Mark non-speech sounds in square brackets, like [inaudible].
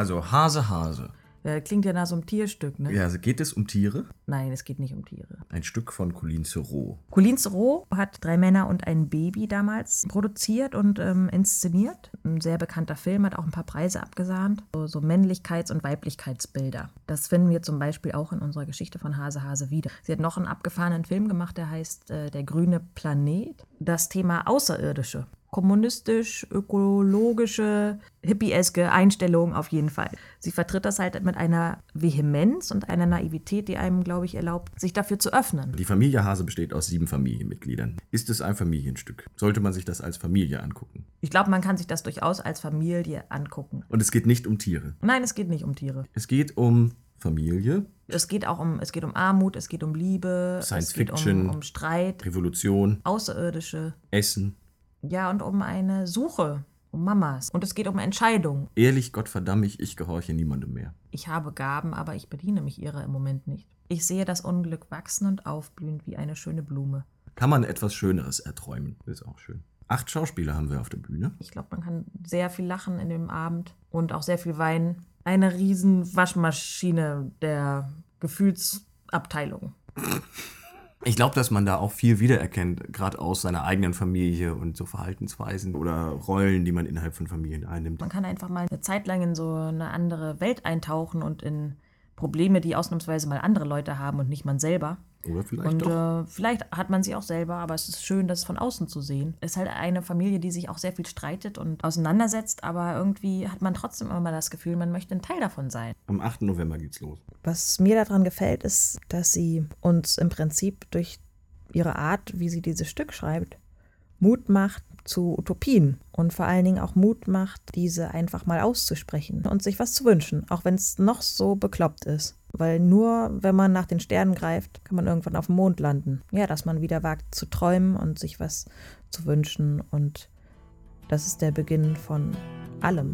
Also Hase, Hase. Ja, klingt ja nach so einem Tierstück, ne? Ja, also geht es um Tiere? Nein, es geht nicht um Tiere. Ein Stück von Colin Serrault. Colin Serrault hat Drei Männer und ein Baby damals produziert und ähm, inszeniert. Ein sehr bekannter Film, hat auch ein paar Preise abgesahnt. So, so Männlichkeits- und Weiblichkeitsbilder. Das finden wir zum Beispiel auch in unserer Geschichte von Hase Hase wieder. Sie hat noch einen abgefahrenen Film gemacht, der heißt äh, Der grüne Planet. Das Thema Außerirdische kommunistisch, ökologische, hippieske Einstellung auf jeden Fall. Sie vertritt das halt mit einer Vehemenz und einer Naivität, die einem, glaube ich, erlaubt, sich dafür zu öffnen. Die Familie Hase besteht aus sieben Familienmitgliedern. Ist es ein Familienstück? Sollte man sich das als Familie angucken? Ich glaube, man kann sich das durchaus als Familie angucken. Und es geht nicht um Tiere. Nein, es geht nicht um Tiere. Es geht um Familie, Es geht auch um, es geht um Armut, es geht um Liebe, Science es geht Fiction. um, um Streit, Revolution, Außerirdische, Essen. ja, und um eine Suche, um Mamas. Und es geht um Entscheidungen. Ehrlich, Gott verdamm mich, ich gehorche niemandem mehr. Ich habe Gaben, aber ich bediene mich ihrer im Moment nicht. Ich sehe das Unglück wachsen und aufblühen wie eine schöne Blume. Kann man etwas Schöneres erträumen? Ist auch schön. Acht Schauspieler haben wir auf der Bühne. Ich glaube, man kann sehr viel lachen in dem Abend und auch sehr viel weinen. Eine riesen Waschmaschine der Gefühlsabteilung. [laughs] Ich glaube, dass man da auch viel wiedererkennt, gerade aus seiner eigenen Familie und so Verhaltensweisen oder Rollen, die man innerhalb von Familien einnimmt. Man kann einfach mal eine Zeit lang in so eine andere Welt eintauchen und in Probleme, die ausnahmsweise mal andere Leute haben und nicht man selber. Oder vielleicht Und doch. äh, vielleicht hat man sie auch selber, aber es ist schön, das von außen zu sehen. Es ist halt eine Familie, die sich auch sehr viel streitet und auseinandersetzt, aber irgendwie hat man trotzdem immer mal das Gefühl, man möchte ein Teil davon sein. Am 8. November geht's los. Was mir daran gefällt, ist, dass sie uns im Prinzip durch ihre Art, wie sie dieses Stück schreibt, Mut macht zu Utopien und vor allen Dingen auch Mut macht, diese einfach mal auszusprechen und sich was zu wünschen, auch wenn es noch so bekloppt ist. Weil nur wenn man nach den Sternen greift, kann man irgendwann auf dem Mond landen. Ja, dass man wieder wagt zu träumen und sich was zu wünschen und das ist der Beginn von allem.